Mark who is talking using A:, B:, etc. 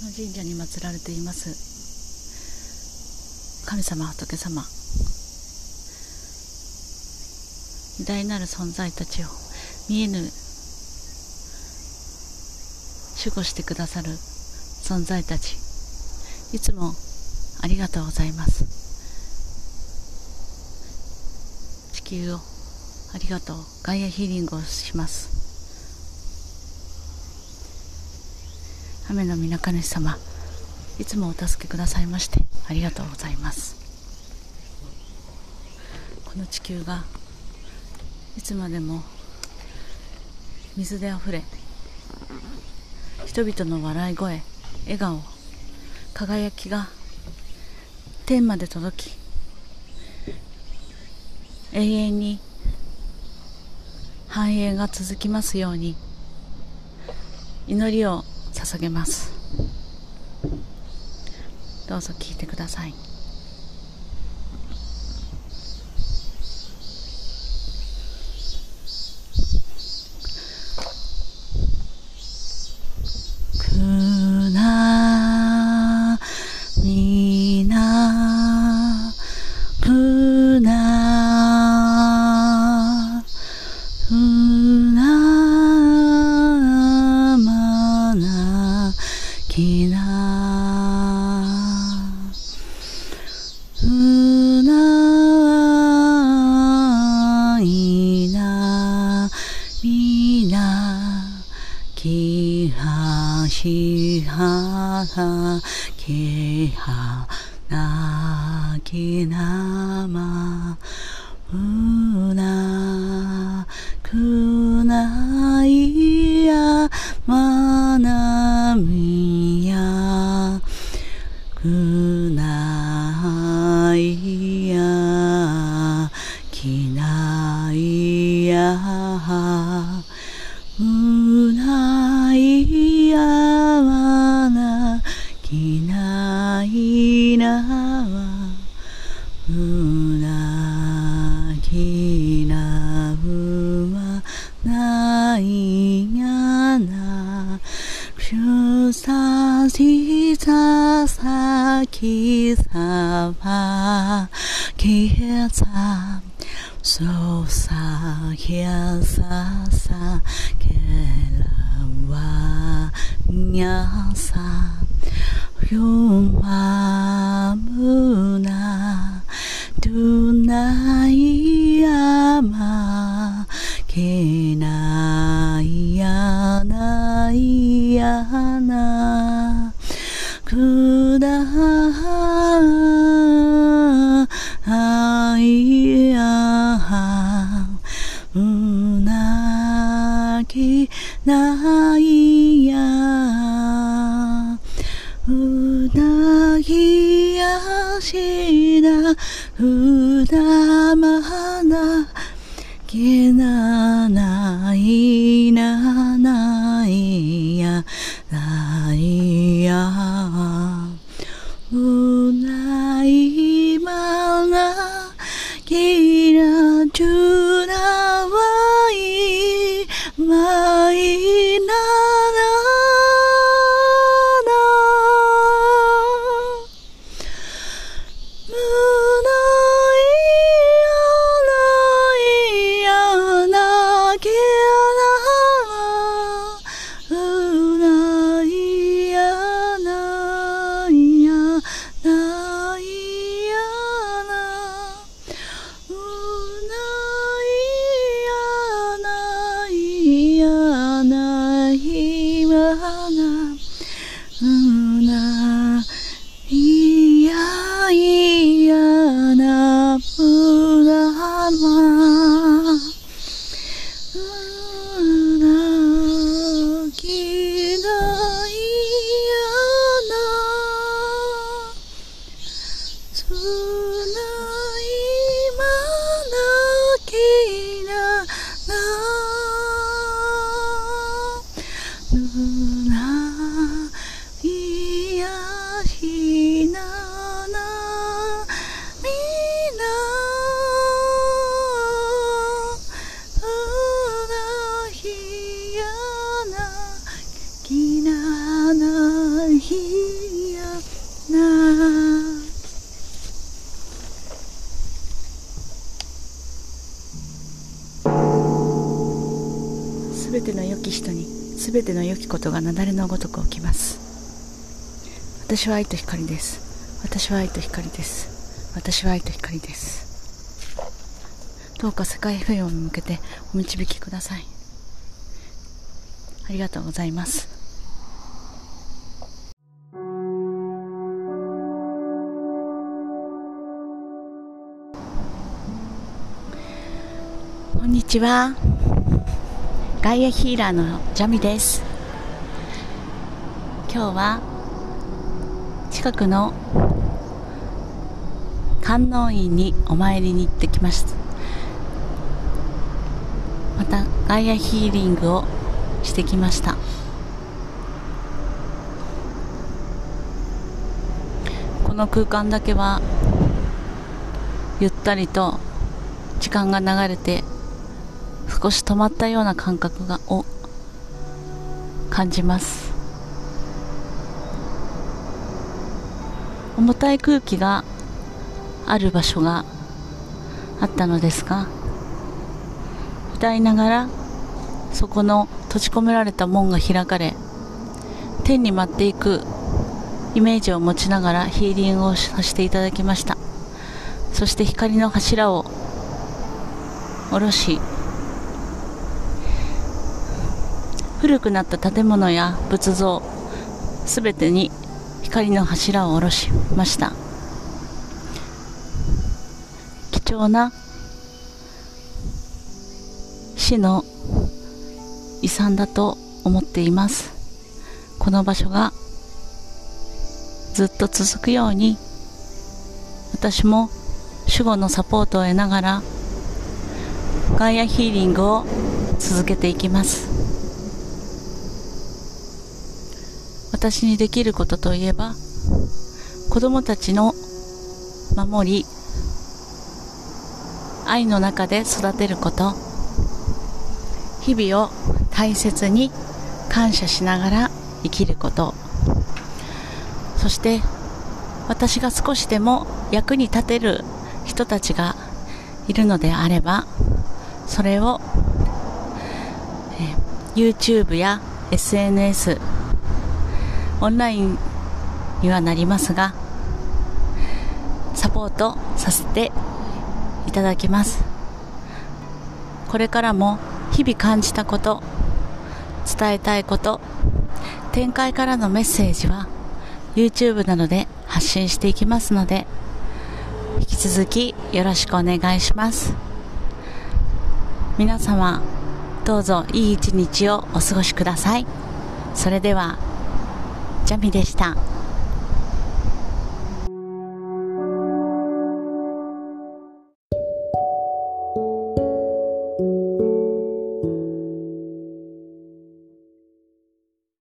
A: この神社に祀られています。神様仏様。偉大なる存在たちを見えぬ守護してくださる存在たち。いつもありがとうございます。地球をありがとう。ガイアヒーリングをします。雨の皆神主様いつもお助けくださいましてありがとうございます。この地球がいつまでも水であふれ人々の笑い声笑顔輝きが天まで届き永遠に繁栄が続きますように祈りを捧げます。どうぞ聞いてください。きはしははきはなきなまうなくささきさばきさそうさひやささけらわにゃさふだまなけなないなないやないや。うないまなきらちゅうう here すべての良き人にすべての良きことが雪崩のごとく起きます。私は愛と光です。私は愛と光です。私は愛と光です。どうか世界平和に向けてお導きください。ありがとうございます。ちは。ガイアヒーラーのジャミです。今日は近くの観音院にお参りに行ってきました。またガイアヒーリングをしてきました。この空間だけはゆったりと時間が流れて少し止まったような感覚がを感じます。重たい空気がある場所があったのですが歌いながらそこの閉じ込められた門が開かれ天に舞っていくイメージを持ちながらヒーリングをさせていただきました。そして光の柱を下ろし古くなった建物や仏像すべてに光の柱を下ろしました。貴重な死の遺産だと思っています。この場所がずっと続くように私も守護のサポートを得ながらガイアヒーリングを続けていきます。私にできることといえば子供たちの守り愛の中で育てること。日々を大切に感謝しながら生きること。そして私が少しでも役に立てる人たちがいるのであればそれを、え YouTube や SNS オンラインにはなりますがサポートさせていただきます。これからも日々感じたこと伝えたいこと展開からのメッセージは YouTube などで発信していきますので引き続きよろしくお願いします。皆様どうぞいい一日をお過ごしください。それではちゃみでした。